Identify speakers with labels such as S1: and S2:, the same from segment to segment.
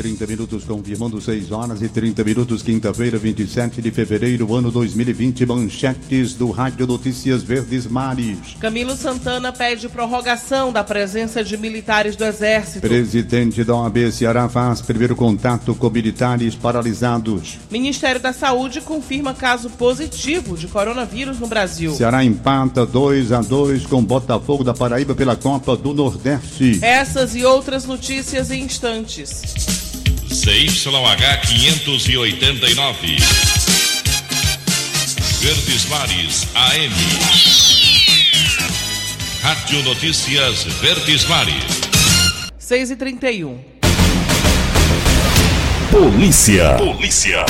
S1: 30 minutos, confirmando 6 horas e 30 minutos, quinta-feira, 27 de fevereiro, ano 2020. Manchetes do Rádio Notícias Verdes Mares.
S2: Camilo Santana pede prorrogação da presença de militares do Exército.
S1: Presidente da OAB Ceará faz primeiro contato com militares paralisados.
S2: Ministério da Saúde confirma caso positivo de coronavírus no Brasil.
S1: Ceará empata 2 a 2 com Botafogo da Paraíba pela Copa do Nordeste.
S2: Essas e outras notícias em instantes.
S3: CYH 589. Verdes Mares AM. Rádio Notícias Verdes Mares.
S2: 6 e 31
S3: Polícia. Polícia.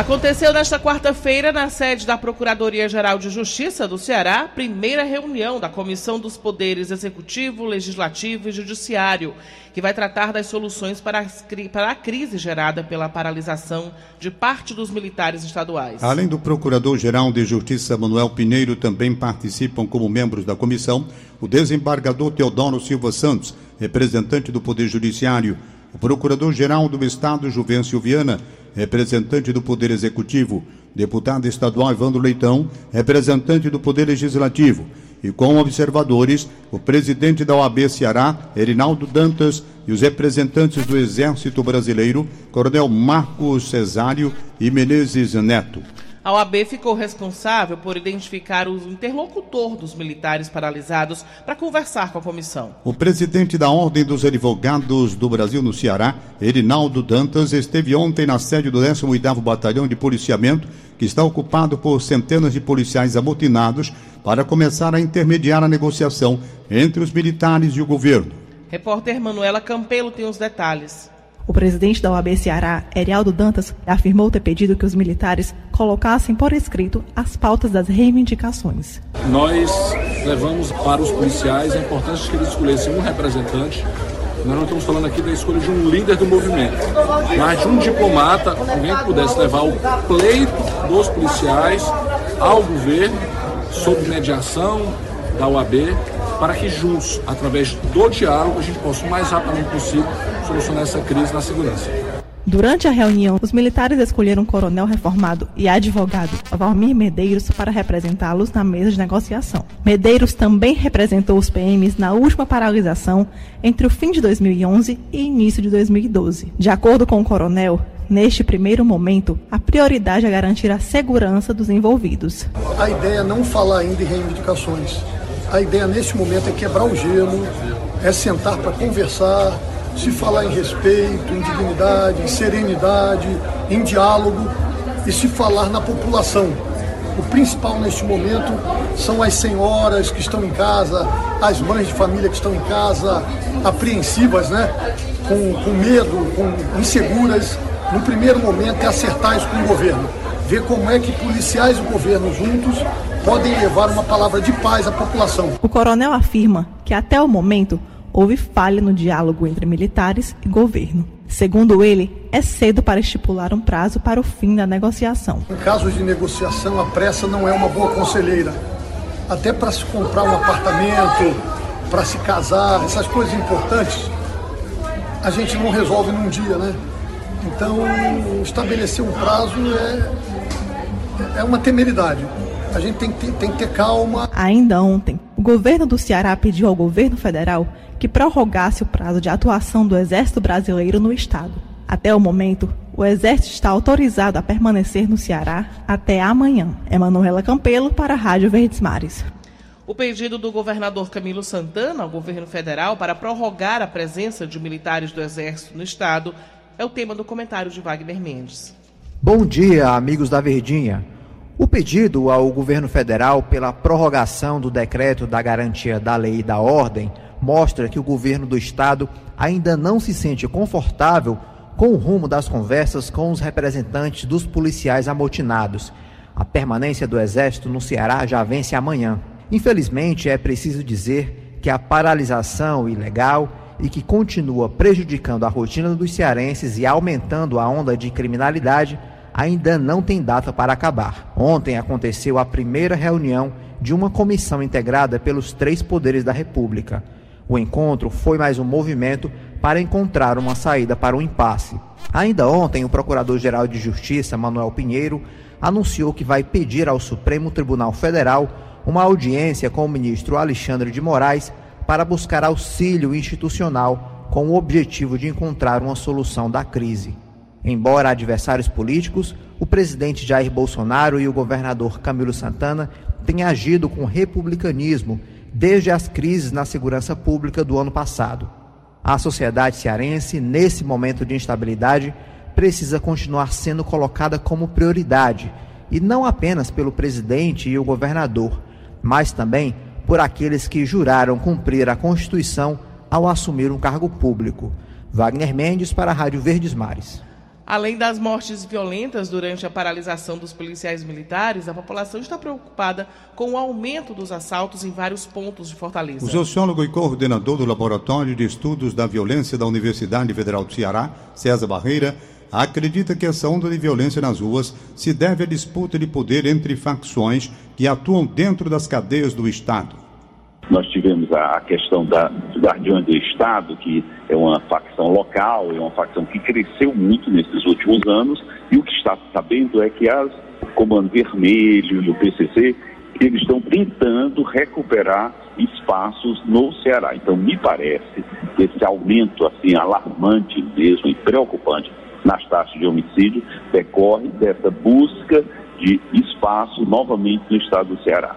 S2: Aconteceu nesta quarta-feira, na sede da Procuradoria-Geral de Justiça do Ceará, primeira reunião da Comissão dos Poderes Executivo, Legislativo e Judiciário, que vai tratar das soluções para, a crise gerada pela paralisação de parte dos militares estaduais.
S1: Além do Procurador-Geral de Justiça, Manuel Pinheiro, também participam como membros da comissão o desembargador Teodoro Silva Santos, representante do Poder Judiciário, o Procurador-Geral do Estado, Juvencio Viana, representante do Poder Executivo, deputado estadual Evandro Leitão, representante do Poder Legislativo, e com observadores, o presidente da OAB Ceará, Erinaldo Dantas, e os representantes do Exército Brasileiro, Coronel Marcos Cesário e Menezes Neto.
S2: A OAB ficou responsável por identificar o interlocutor dos militares paralisados para conversar com a comissão.
S1: O presidente da Ordem dos Advogados do Brasil no Ceará, Erinaldo Dantas, esteve ontem na sede do 18º Batalhão de Policiamento, que está ocupado por centenas de policiais amotinados, para começar a intermediar a negociação entre os militares e o governo.
S2: Repórter Manuela Campelo tem os detalhes.
S4: O presidente da OAB Ceará, Erialdo Dantas, afirmou ter pedido que os militares colocassem por escrito as pautas das reivindicações.
S5: Nós levamos para os policiais a importância de que eles escolhessem um representante. Nós não estamos falando aqui da escolha de um líder do movimento, mas de um diplomata, alguém que pudesse levar o pleito dos policiais ao governo, sob mediação da OAB, para que juntos, através do diálogo, a gente possa o mais rapidamente possível solucionar essa crise na segurança.
S4: Durante a reunião, os militares escolheram um coronel reformado e advogado, Valmir Medeiros, para representá-los na mesa de negociação. Medeiros também representou os PMs na última paralisação entre o fim de 2011 e início de 2012. De acordo com o coronel, Neste primeiro momento, a prioridade é garantir a segurança dos envolvidos.
S6: A ideia é não falar ainda em reivindicações. A ideia neste momento é quebrar o gelo, é sentar para conversar, se falar em respeito, em dignidade, em serenidade, em diálogo e se falar na população. O principal neste momento são as senhoras que estão em casa, as mães de família que estão em casa, apreensivas, né? Com, com medo, com inseguras. No primeiro momento é acertar isso com o governo. Ver como é que policiais e governo juntos podem levar uma palavra de paz à população.
S4: O coronel afirma que até o momento houve falha no diálogo entre militares e governo. Segundo ele, é cedo para estipular um prazo para o fim da negociação.
S6: Em casos de negociação, a pressa não é uma boa conselheira. Até para se comprar um apartamento, para se casar, essas coisas importantes, a gente não resolve num dia, né? Então, estabelecer um prazo é, é uma temeridade. A gente tem que, ter, tem que ter calma.
S4: Ainda ontem, o governo do Ceará pediu ao governo federal que prorrogasse o prazo de atuação do Exército Brasileiro no estado. Até o momento, o Exército está autorizado a permanecer no Ceará até amanhã. Emanuela Campelo para a Rádio Verdes Mares.
S2: O pedido do governador Camilo Santana ao governo federal para prorrogar a presença de militares do Exército no estado é o tema do comentário de Wagner Mendes.
S7: Bom dia, amigos da Verdinha. O pedido ao governo federal pela prorrogação do decreto da garantia da lei e da ordem mostra que o governo do estado ainda não se sente confortável com o rumo das conversas com os representantes dos policiais amotinados. A permanência do Exército no Ceará já vence amanhã. Infelizmente, é preciso dizer que a paralisação ilegal e que continua prejudicando a rotina dos cearenses e aumentando a onda de criminalidade ainda não tem data para acabar. Ontem aconteceu a primeira reunião de uma comissão integrada pelos três poderes da República. O encontro foi mais um movimento para encontrar uma saída para o impasse. Ainda ontem, o Procurador-Geral de Justiça, Manuel Pinheiro, anunciou que vai pedir ao Supremo Tribunal Federal uma audiência com o ministro Alexandre de Moraes para buscar auxílio institucional com o objetivo de encontrar uma solução da crise. Embora adversários políticos, o presidente Jair Bolsonaro e o governador Camilo Santana têm agido com republicanismo desde as crises na segurança pública do ano passado. A sociedade cearense, nesse momento de instabilidade, precisa continuar sendo colocada como prioridade, e não apenas pelo presidente e o governador, mas também por aqueles que juraram cumprir a Constituição ao assumir um cargo público. Wagner Mendes para a Rádio Verdes Mares.
S2: Além das mortes violentas durante a paralisação dos policiais militares, a população está preocupada com o aumento dos assaltos em vários pontos de Fortaleza.
S1: O sociólogo e coordenador do Laboratório de Estudos da Violência da Universidade Federal do Ceará, César Barreira, acredita que essa onda de violência nas ruas se deve à disputa de poder entre facções que atuam dentro das cadeias do Estado.
S8: Nós tivemos a questão da, dos Guardiões do Estado, que é uma facção local, é uma facção que cresceu muito nesses últimos anos, e o que está sabendo é que as Comando Vermelho e o PCC, eles estão tentando recuperar espaços no Ceará. Então, me parece que esse aumento assim alarmante mesmo e preocupante nas taxas de homicídio decorre dessa busca de espaço novamente no estado do Ceará.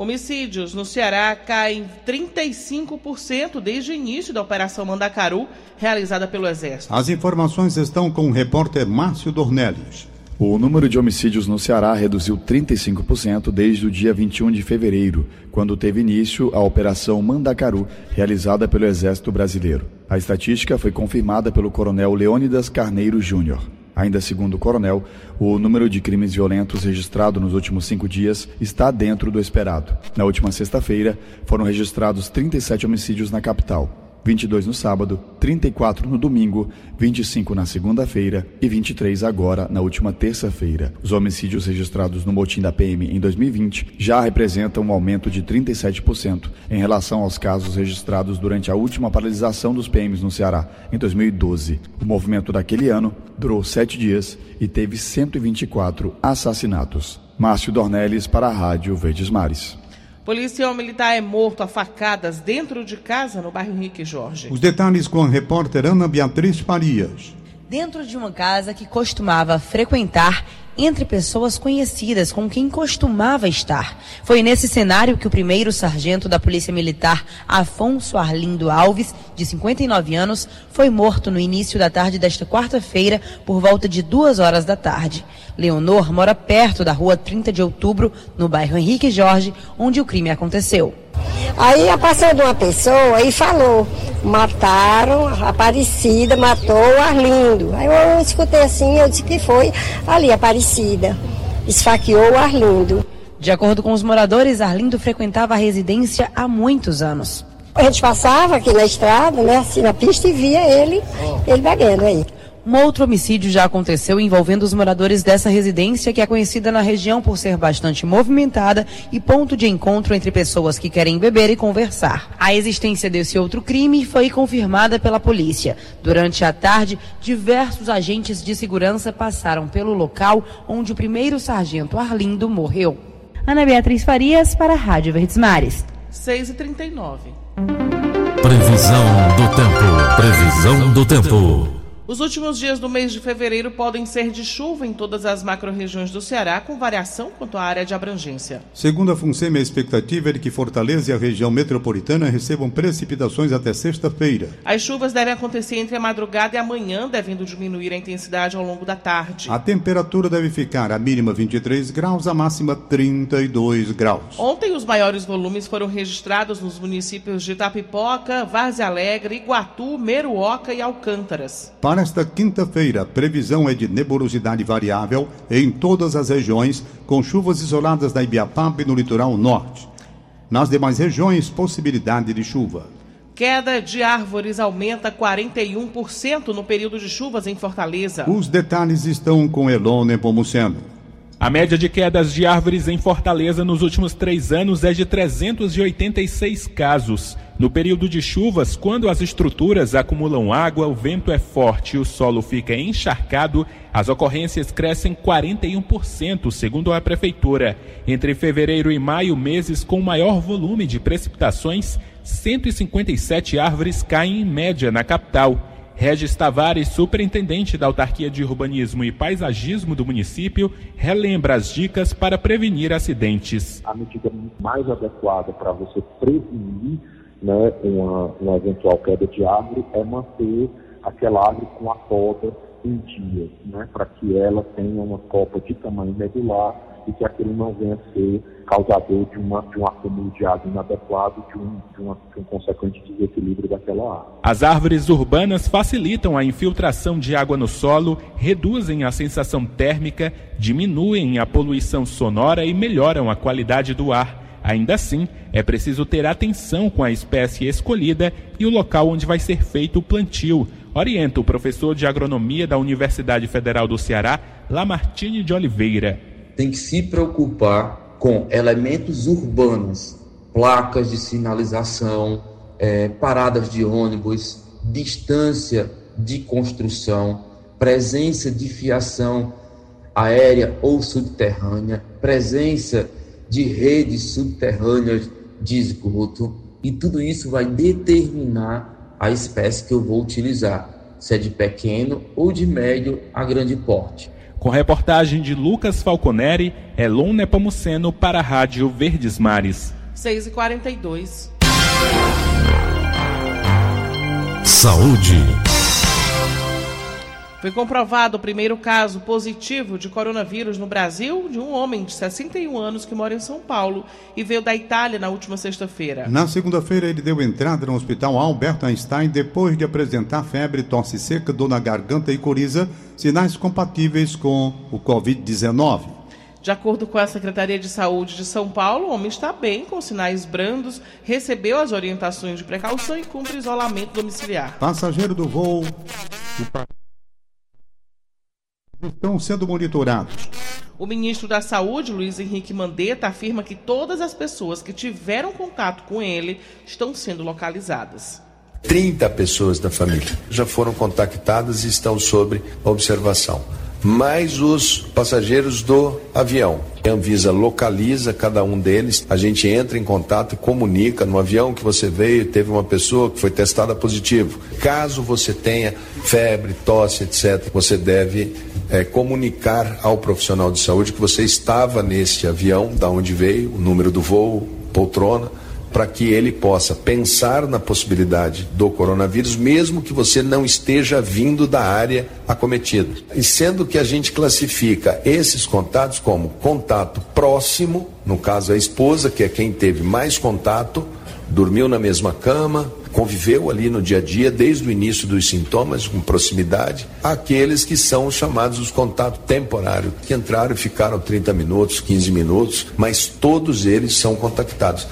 S2: Homicídios no Ceará caem 35% desde o início da Operação Mandacaru, realizada pelo Exército.
S1: As informações estão com o repórter Márcio Dornelles.
S9: O número de homicídios no Ceará reduziu 35% desde o dia 21 de fevereiro, quando teve início a Operação Mandacaru, realizada pelo Exército Brasileiro. A estatística foi confirmada pelo coronel Leônidas Carneiro Júnior. Ainda segundo o coronel, o número de crimes violentos registrado nos últimos cinco dias está dentro do esperado. Na última sexta-feira, foram registrados 37 homicídios na capital. 22 no sábado, 34 no domingo, 25 na segunda-feira e 23 agora na última terça-feira. Os homicídios registrados no motim da PM em 2020 já representam um aumento de 37% em relação aos casos registrados durante a última paralisação dos PMs no Ceará, em 2012. O movimento daquele ano durou sete dias e teve 124 assassinatos. Márcio Dornelles para a Rádio Verdes Mares.
S2: Policial militar é morto a facadas dentro de casa no bairro Henrique Jorge.
S1: Os detalhes com a repórter Ana Beatriz Farias.
S10: Dentro de uma casa que costumava frequentar entre pessoas conhecidas com quem costumava estar. Foi nesse cenário que o primeiro sargento da Polícia Militar, Afonso Arlindo Alves, de 59 anos, foi morto no início da tarde desta quarta-feira, por volta de duas horas da tarde. Leonor mora perto da rua 30 de outubro, no bairro Henrique Jorge, onde o crime aconteceu.
S11: Aí passou de uma pessoa e falou: mataram, a Aparecida matou o Arlindo. Aí eu escutei assim, eu disse que foi ali, Aparecida. Esfaqueou o Arlindo.
S10: De acordo com os moradores, Arlindo frequentava a residência há muitos anos.
S11: A gente passava aqui na estrada, né, assim na pista e via ele, ele bebendo aí.
S10: Um outro homicídio já aconteceu envolvendo os moradores dessa residência, que é conhecida na região por ser bastante movimentada e ponto de encontro entre pessoas que querem beber e conversar. A existência desse outro crime foi confirmada pela polícia. Durante a tarde, diversos agentes de segurança passaram pelo local onde o primeiro sargento Arlindo morreu. Ana Beatriz Farias para a Rádio Verdes Mares.
S2: 6 e 39
S3: Previsão do tempo. Previsão do tempo.
S2: Os últimos dias do mês de fevereiro podem ser de chuva em todas as macro-regiões do Ceará, com variação quanto à área de abrangência.
S1: Segundo a FUNSEMI, a expectativa é de que Fortaleza e a região metropolitana recebam precipitações até sexta-feira.
S2: As chuvas devem acontecer entre a madrugada e amanhã, devendo diminuir a intensidade ao longo da tarde.
S1: A temperatura deve ficar a mínima 23 graus, a máxima 32 graus.
S2: Ontem, os maiores volumes foram registrados nos municípios de Tapipoca, Várzea Alegre, Iguatu, Meruoca e Alcântaras.
S1: Para esta quinta-feira, previsão é de nebulosidade variável em todas as regiões, com chuvas isoladas na Ibiapaba e no litoral norte. Nas demais regiões, possibilidade de chuva.
S2: Queda de árvores aumenta 41% no período de chuvas em Fortaleza.
S1: Os detalhes estão com Elone Pomuceno.
S12: A média de quedas de árvores em Fortaleza nos últimos três anos é de 386 casos. No período de chuvas, quando as estruturas acumulam água, o vento é forte e o solo fica encharcado, as ocorrências crescem 41%, segundo a Prefeitura. Entre fevereiro e maio, meses com maior volume de precipitações, 157 árvores caem em média na capital. Regis Tavares, superintendente da Autarquia de Urbanismo e Paisagismo do município, relembra as dicas para prevenir acidentes.
S13: A medida mais adequada para você prevenir né, uma, uma eventual queda de árvore é manter aquela árvore com a poda em dia, né, para que ela tenha uma copa de tamanho medular e que aquilo não venha a ser causador de, uma, de um acúmulo de água inadequado, de um, de, uma, de um consequente desequilíbrio daquela água.
S12: As árvores urbanas facilitam a infiltração de água no solo, reduzem a sensação térmica, diminuem a poluição sonora e melhoram a qualidade do ar. Ainda assim, é preciso ter atenção com a espécie escolhida e o local onde vai ser feito o plantio. Orienta o professor de agronomia da Universidade Federal do Ceará, Lamartine de Oliveira.
S14: Tem que se preocupar com elementos urbanos, placas de sinalização, é, paradas de ônibus, distância de construção, presença de fiação aérea ou subterrânea, presença de redes subterrâneas de esgoto, e tudo isso vai determinar a espécie que eu vou utilizar, se é de pequeno ou de médio a grande porte.
S12: Com reportagem de Lucas Falconeri, Elon Nepomuceno para a Rádio Verdes Mares.
S2: 6 e 42
S3: Saúde.
S2: Foi comprovado o primeiro caso positivo de coronavírus no Brasil de um homem de 61 anos que mora em São Paulo e veio da Itália na última sexta-feira.
S1: Na segunda-feira, ele deu entrada no hospital Albert Einstein depois de apresentar febre, tosse seca, dor na garganta e coriza, sinais compatíveis com o Covid-19.
S2: De acordo com a Secretaria de Saúde de São Paulo, o homem está bem, com sinais brandos, recebeu as orientações de precaução e cumpre isolamento domiciliar.
S1: Passageiro do voo estão sendo monitorados.
S2: O ministro da Saúde, Luiz Henrique Mandetta, afirma que todas as pessoas que tiveram contato com ele estão sendo localizadas.
S15: 30 pessoas da família já foram contactadas e estão sob observação. Mais os passageiros do avião. A Anvisa localiza cada um deles, a gente entra em contato e comunica no avião que você veio, teve uma pessoa que foi testada positivo. Caso você tenha febre, tosse, etc., você deve é, comunicar ao profissional de saúde que você estava nesse avião, da onde veio, o número do voo, poltrona, para que ele possa pensar na possibilidade do coronavírus, mesmo que você não esteja vindo da área acometida. E sendo que a gente classifica esses contatos como contato próximo, no caso a esposa, que é quem teve mais contato, dormiu na mesma cama, conviveu ali no dia a dia desde o início dos sintomas com proximidade, aqueles que são chamados os contatos temporários, que entraram e ficaram 30 minutos, 15 minutos, mas todos eles são contactados.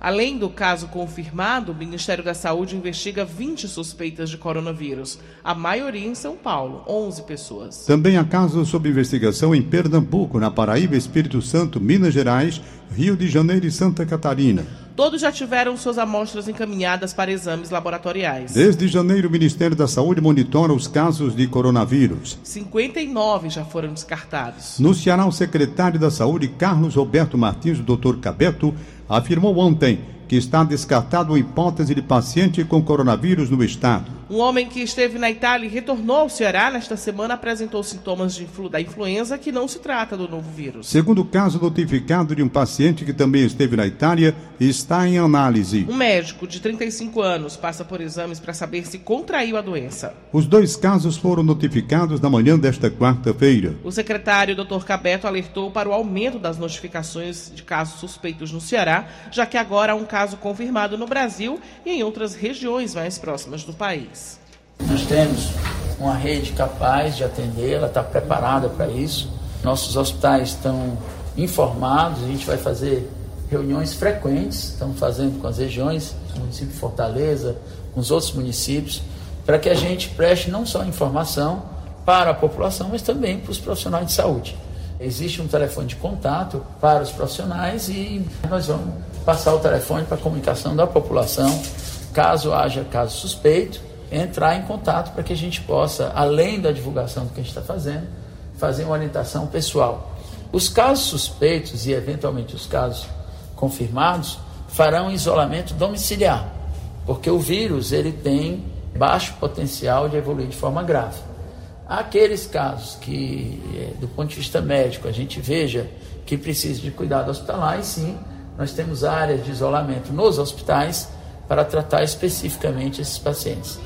S2: Além do caso confirmado, o Ministério da Saúde investiga 20 suspeitas de coronavírus, a maioria em São Paulo, 11 pessoas.
S1: Também há casos sob investigação em Pernambuco, na Paraíba, Espírito Santo, Minas Gerais, Rio de Janeiro e Santa Catarina.
S2: Todos já tiveram suas amostras encaminhadas para exames laboratoriais.
S1: Desde janeiro, o Ministério da Saúde monitora os casos de coronavírus.
S2: 59 já foram descartados.
S1: No Ceará, o secretário da Saúde, Carlos Roberto Martins, o doutor Cabeto, afirmou ontem que está descartado a hipótese de paciente com coronavírus no estado.
S2: Um homem que esteve na Itália e retornou ao Ceará nesta semana apresentou sintomas de influ da influenza que não se trata do novo vírus.
S1: Segundo o caso notificado de um paciente que também esteve na Itália, está em análise.
S2: Um médico de 35 anos passa por exames para saber se contraiu a doença.
S1: Os dois casos foram notificados na manhã desta quarta-feira.
S2: O secretário Dr. Cabeto alertou para o aumento das notificações de casos suspeitos no Ceará, já que agora há um caso confirmado no Brasil e em outras regiões mais próximas do país.
S16: Nós temos uma rede capaz de atender, ela está preparada para isso. Nossos hospitais estão informados, a gente vai fazer reuniões frequentes, estamos fazendo com as regiões, o município de Fortaleza, com os outros municípios, para que a gente preste não só informação para a população, mas também para os profissionais de saúde. Existe um telefone de contato para os profissionais e nós vamos passar o telefone para a comunicação da população, caso haja caso suspeito, entrar em contato para que a gente possa, além da divulgação do que a gente está fazendo, fazer uma orientação pessoal. Os casos suspeitos e eventualmente os casos confirmados farão isolamento domiciliar, porque o vírus ele tem baixo potencial de evoluir de forma grave. Aqueles casos que, eh, do ponto de vista médico, a gente veja que precisa de cuidado hospitalar, e sim, nós temos áreas de isolamento nos hospitais para tratar especificamente esses pacientes.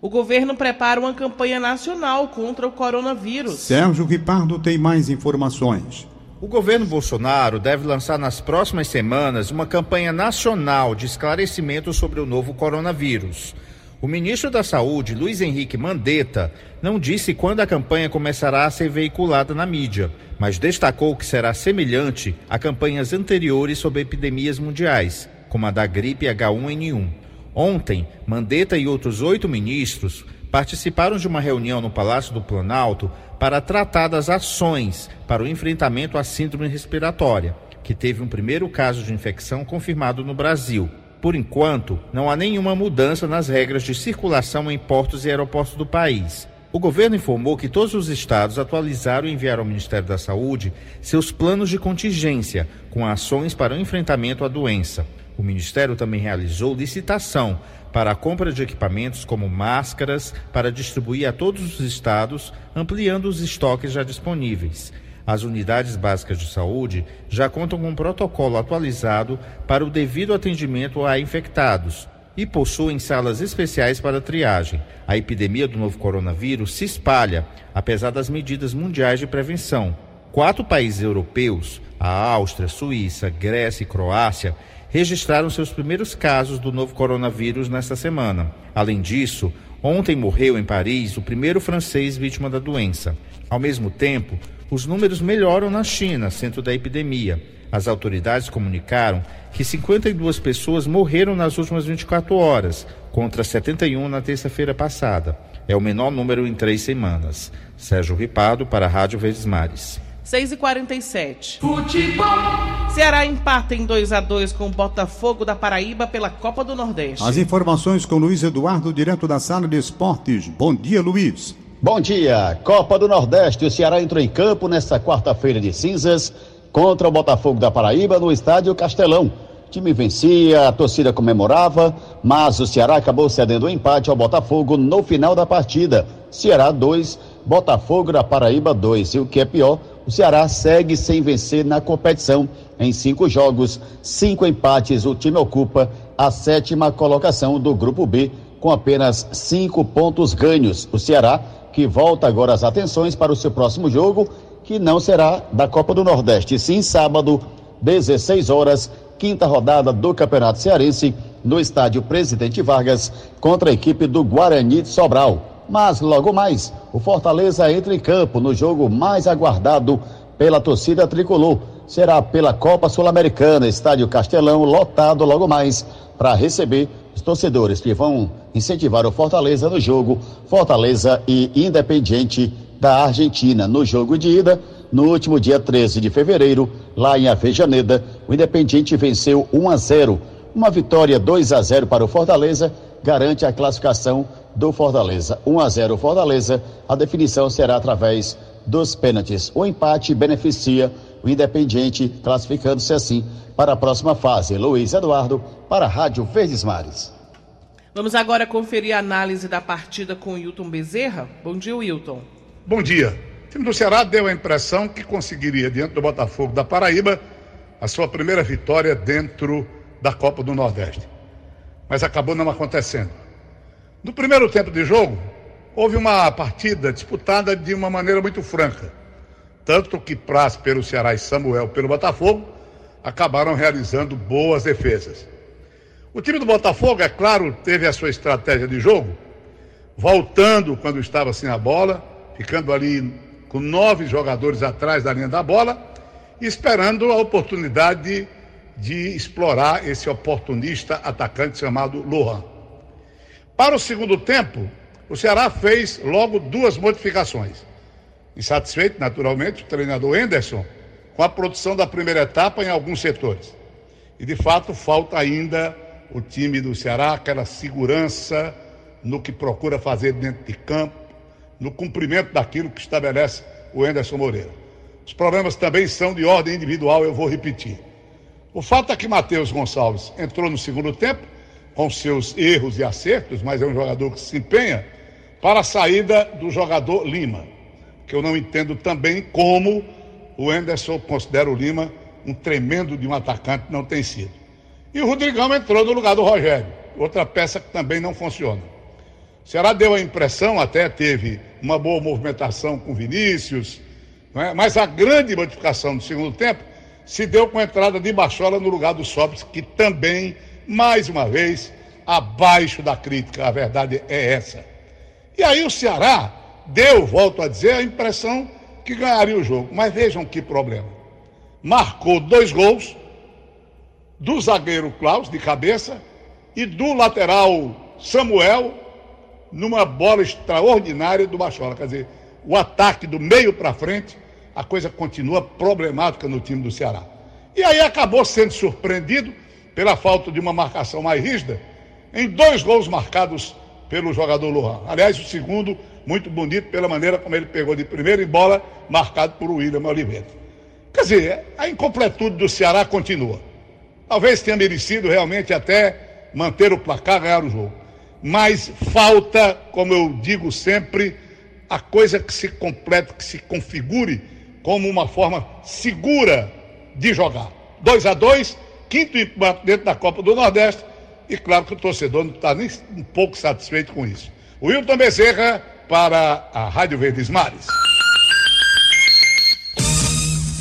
S2: O governo prepara uma campanha nacional contra o coronavírus.
S1: Sérgio Ripardo tem mais informações.
S17: O governo Bolsonaro deve lançar nas próximas semanas uma campanha nacional de esclarecimento sobre o novo coronavírus. O ministro da Saúde, Luiz Henrique Mandetta, não disse quando a campanha começará a ser veiculada na mídia, mas destacou que será semelhante a campanhas anteriores sobre epidemias mundiais, como a da gripe H1N1. Ontem, Mandetta e outros oito ministros participaram de uma reunião no Palácio do Planalto para tratar das ações para o enfrentamento à síndrome respiratória, que teve um primeiro caso de infecção confirmado no Brasil. Por enquanto, não há nenhuma mudança nas regras de circulação em portos e aeroportos do país. O governo informou que todos os estados atualizaram e enviaram ao Ministério da Saúde seus planos de contingência com ações para o enfrentamento à doença. O Ministério também realizou licitação para a compra de equipamentos como máscaras para distribuir a todos os estados, ampliando os estoques já disponíveis. As unidades básicas de saúde já contam com um protocolo atualizado para o devido atendimento a infectados e possuem salas especiais para triagem. A epidemia do novo coronavírus se espalha, apesar das medidas mundiais de prevenção. Quatro países europeus, a Áustria, Suíça, Grécia e Croácia, registraram seus primeiros casos do novo coronavírus nesta semana. Além disso, ontem morreu em Paris o primeiro francês vítima da doença. Ao mesmo tempo, os números melhoram na China, centro da epidemia. As autoridades comunicaram que 52 pessoas morreram nas últimas 24 horas, contra 71 na terça-feira passada. É o menor número em três semanas. Sérgio Ripado, para a Rádio Verdes Mares.
S2: 6 e 47 Futebol. Ceará empata em 2 a 2 com o Botafogo da Paraíba pela Copa do Nordeste.
S1: As informações com Luiz Eduardo, direto da sala de esportes. Bom dia, Luiz.
S18: Bom dia. Copa do Nordeste. O Ceará entrou em campo nesta quarta-feira de cinzas contra o Botafogo da Paraíba no estádio Castelão. O time vencia, a torcida comemorava, mas o Ceará acabou cedendo o um empate ao Botafogo no final da partida. Ceará 2, Botafogo da Paraíba 2. E o que é pior, o Ceará segue sem vencer na competição. Em cinco jogos, cinco empates, o time ocupa a sétima colocação do Grupo B, com apenas cinco pontos ganhos. O Ceará, que volta agora as atenções para o seu próximo jogo, que não será da Copa do Nordeste, sim sábado, 16 horas, quinta rodada do Campeonato Cearense, no estádio Presidente Vargas, contra a equipe do Guarani de Sobral. Mas logo mais, o Fortaleza entra em campo no jogo mais aguardado pela torcida tricolor. Será pela Copa Sul-Americana, estádio Castelão, lotado logo mais, para receber os torcedores que vão incentivar o Fortaleza no jogo Fortaleza e Independiente da Argentina. No jogo de ida, no último dia 13 de fevereiro, lá em Avejaneda, o Independiente venceu 1 a 0. Uma vitória 2 a 0 para o Fortaleza garante a classificação do Fortaleza. 1 a 0 Fortaleza. A definição será através dos pênaltis. O empate beneficia o Independiente, classificando-se assim para a próxima fase. Luiz Eduardo, para a Rádio Verdes Mares.
S2: Vamos agora conferir a análise da partida com o Wilton Bezerra. Bom dia, Wilton.
S19: Bom dia. O time do Ceará deu a impressão que conseguiria, diante do Botafogo da Paraíba, a sua primeira vitória dentro da Copa do Nordeste. Mas acabou não acontecendo. No primeiro tempo de jogo, houve uma partida disputada de uma maneira muito franca. Tanto que Praz pelo Ceará e Samuel pelo Botafogo acabaram realizando boas defesas. O time do Botafogo, é claro, teve a sua estratégia de jogo, voltando quando estava sem a bola, ficando ali com nove jogadores atrás da linha da bola, esperando a oportunidade de explorar esse oportunista atacante chamado Lohan. Para o segundo tempo, o Ceará fez logo duas modificações. Insatisfeito, naturalmente, o treinador Henderson com a produção da primeira etapa em alguns setores. E de fato falta ainda o time do Ceará aquela segurança no que procura fazer dentro de campo, no cumprimento daquilo que estabelece o Henderson Moreira. Os problemas também são de ordem individual, eu vou repetir. O fato é que Matheus Gonçalves entrou no segundo tempo, com seus erros e acertos, mas é um jogador que se empenha, para a saída do jogador Lima, que eu não entendo também como o Enderson considera o Lima um tremendo de um atacante, não tem sido. E o Rodrigão entrou no lugar do Rogério, outra peça que também não funciona. Ceará deu a impressão, até teve uma boa movimentação com Vinícius, é? mas a grande modificação do segundo tempo se deu com a entrada de Bachola no lugar do Sobis, que também, mais uma vez, abaixo da crítica. A verdade é essa. E aí o Ceará deu, volto a dizer, a impressão que ganharia o jogo. Mas vejam que problema. Marcou dois gols do zagueiro Klaus, de cabeça, e do lateral Samuel, numa bola extraordinária do Bachola. Quer dizer, o ataque do meio para frente, a coisa continua problemática no time do Ceará. E aí acabou sendo surpreendido pela falta de uma marcação mais rígida em dois gols marcados pelo jogador Lohan. Aliás, o segundo muito bonito pela maneira como ele pegou de primeira em bola, marcado por William Oliveira. Quer dizer, a incompletude do Ceará continua. Talvez tenha merecido realmente até manter o placar, ganhar o jogo. Mas falta, como eu digo sempre, a coisa que se complete, que se configure como uma forma segura de jogar. 2 a 2 quinto empate dentro da Copa do Nordeste, e claro que o torcedor não está nem um pouco satisfeito com isso. O Wilton Bezerra para a Rádio Verdes Mares.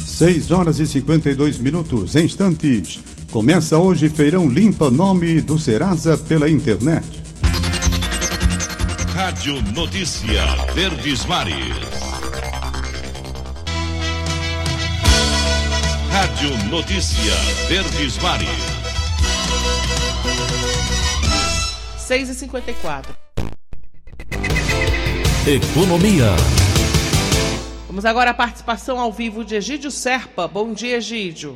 S1: 6 horas e 52 minutos, em instantes. Começa hoje Feirão Limpa Nome do Serasa pela internet.
S3: Rádio Notícia Verdes Mares. Rádio Notícia Verdes Mares.
S2: 6 e 54
S3: Economia.
S2: Vamos agora à participação ao vivo de Egídio Serpa. Bom dia, Egídio.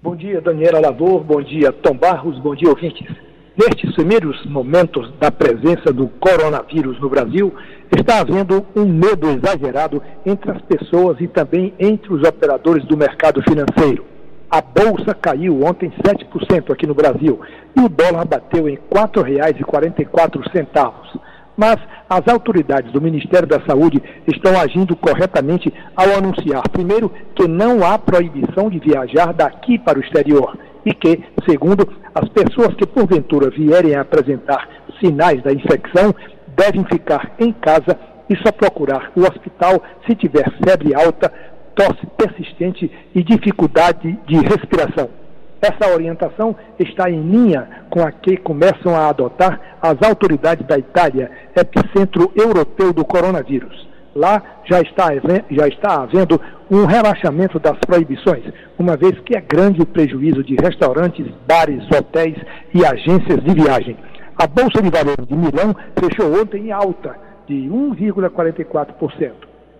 S20: Bom dia, Daniela Lavor. Bom dia, Tom Barros. Bom dia, ouvintes. Nestes primeiros momentos da presença do coronavírus no Brasil, está havendo um medo exagerado entre as pessoas e também entre os operadores do mercado financeiro. A bolsa caiu ontem 7% aqui no Brasil e o dólar bateu em R$ 4,44 mas as autoridades do Ministério da Saúde estão agindo corretamente ao anunciar, primeiro, que não há proibição de viajar daqui para o exterior e que, segundo, as pessoas que porventura vierem a apresentar sinais da infecção devem ficar em casa e só procurar o hospital se tiver febre alta, tosse persistente e dificuldade de respiração. Essa orientação está em linha com a que começam a adotar as autoridades da Itália, epicentro europeu do coronavírus. Lá já está, já está havendo um relaxamento das proibições, uma vez que é grande o prejuízo de restaurantes, bares, hotéis e agências de viagem. A Bolsa de Valores de Milão fechou ontem em alta de 1,44%.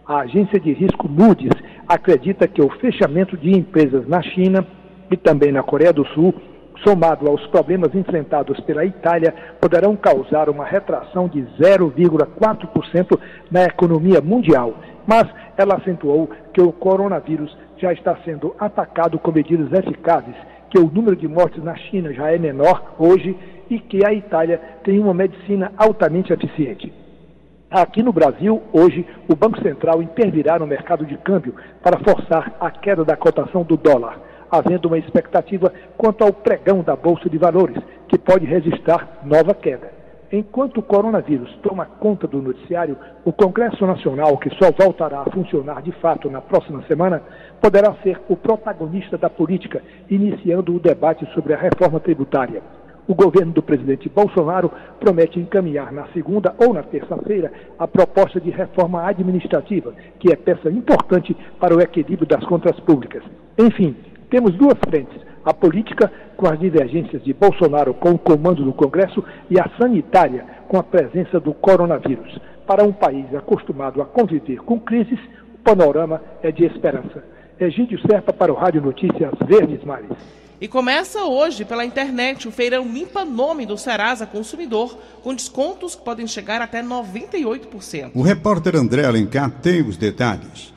S20: A agência de risco Moody's acredita que o fechamento de empresas na China e também na Coreia do Sul, somado aos problemas enfrentados pela Itália, poderão causar uma retração de 0,4% na economia mundial. Mas ela acentuou que o coronavírus já está sendo atacado com medidas eficazes, que o número de mortes na China já é menor hoje e que a Itália tem uma medicina altamente eficiente. Aqui no Brasil, hoje, o Banco Central intervirá no mercado de câmbio para forçar a queda da cotação do dólar, havendo uma expectativa quanto ao pregão da Bolsa de Valores, que pode registrar nova queda. Enquanto o coronavírus toma conta do noticiário, o Congresso Nacional, que só voltará a funcionar de fato na próxima semana, poderá ser o protagonista da política, iniciando o debate sobre a reforma tributária. O governo do presidente Bolsonaro promete encaminhar na segunda ou na terça-feira a proposta de reforma administrativa, que é peça importante para o equilíbrio das contas públicas. Enfim, temos duas frentes: a política, com as divergências de Bolsonaro com o comando do Congresso, e a sanitária, com a presença do coronavírus. Para um país acostumado a conviver com crises, o panorama é de esperança. Egídio Serpa para o Rádio Notícias Verdes Mares.
S2: E começa hoje pela internet o feirão Limpa Nome do Serasa Consumidor, com descontos que podem chegar até 98%.
S1: O repórter André Alencar tem os detalhes.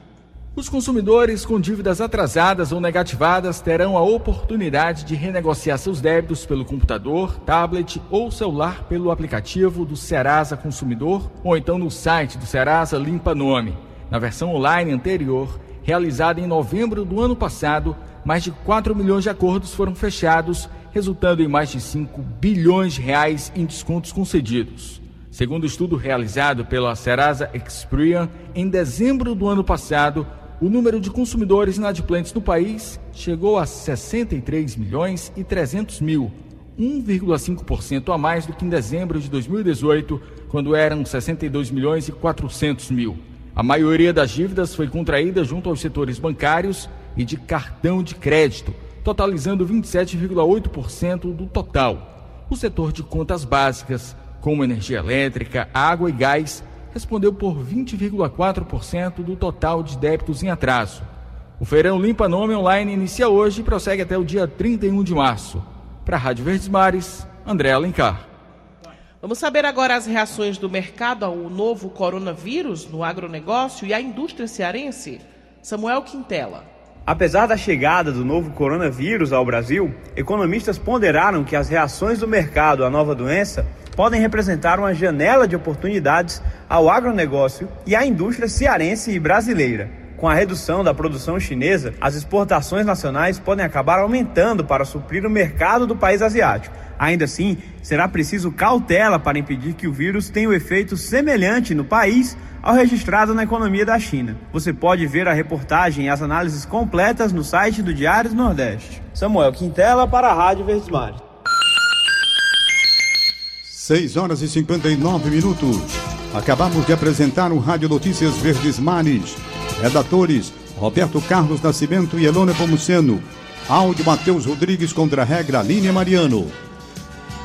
S21: Os consumidores com dívidas atrasadas ou negativadas terão a oportunidade de renegociar seus débitos pelo computador, tablet ou celular pelo aplicativo do Serasa Consumidor ou então no site do Serasa Limpa Nome. Na versão online anterior, realizada em novembro do ano passado, mais de 4 milhões de acordos foram fechados, resultando em mais de 5 bilhões de reais em descontos concedidos. Segundo o estudo realizado pela Serasa Experian, em dezembro do ano passado, o número de consumidores inadimplentes no país chegou a 63 milhões e 300 mil, 1,5% a mais do que em dezembro de 2018, quando eram 62 milhões e 400 mil. A maioria das dívidas foi contraída junto aos setores bancários e de cartão de crédito, totalizando 27,8% do total. O setor de contas básicas, como energia elétrica, água e gás, respondeu por 20,4% do total de débitos em atraso. O Feirão Limpa Nome Online inicia hoje e prossegue até o dia 31 de março. Para a Rádio Verdes Mares, André Alencar.
S2: Vamos saber agora as reações do mercado ao novo coronavírus no agronegócio e à indústria cearense. Samuel Quintela.
S22: Apesar da chegada do novo coronavírus ao Brasil, economistas ponderaram que as reações do mercado à nova doença podem representar uma janela de oportunidades ao agronegócio e à indústria cearense e brasileira. Com a redução da produção chinesa, as exportações nacionais podem acabar aumentando para suprir o mercado do país asiático. Ainda assim, será preciso cautela para impedir que o vírus tenha um efeito semelhante no país ao registrado na economia da China. Você pode ver a reportagem e as análises completas no site do Diário do Nordeste. Samuel Quintela para a Rádio Verdes Mares.
S1: 6 horas e 59 minutos. Acabamos de apresentar o Rádio Notícias Verdes Mares. Redatores Roberto Carlos Nascimento e Elone Pomuceno. Áudio Matheus Rodrigues contra a regra Línia Mariano.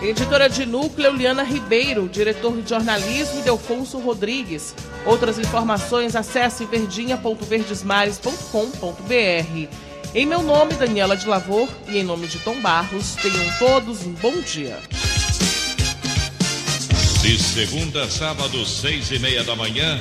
S2: Editora de núcleo Liana Ribeiro, diretor de jornalismo Delfonso Rodrigues. Outras informações acesse verdinha.verdesmares.com.br. Em meu nome, Daniela de Lavor, e em nome de Tom Barros, tenham todos um bom dia.
S3: De segunda a sábado, seis e meia da manhã,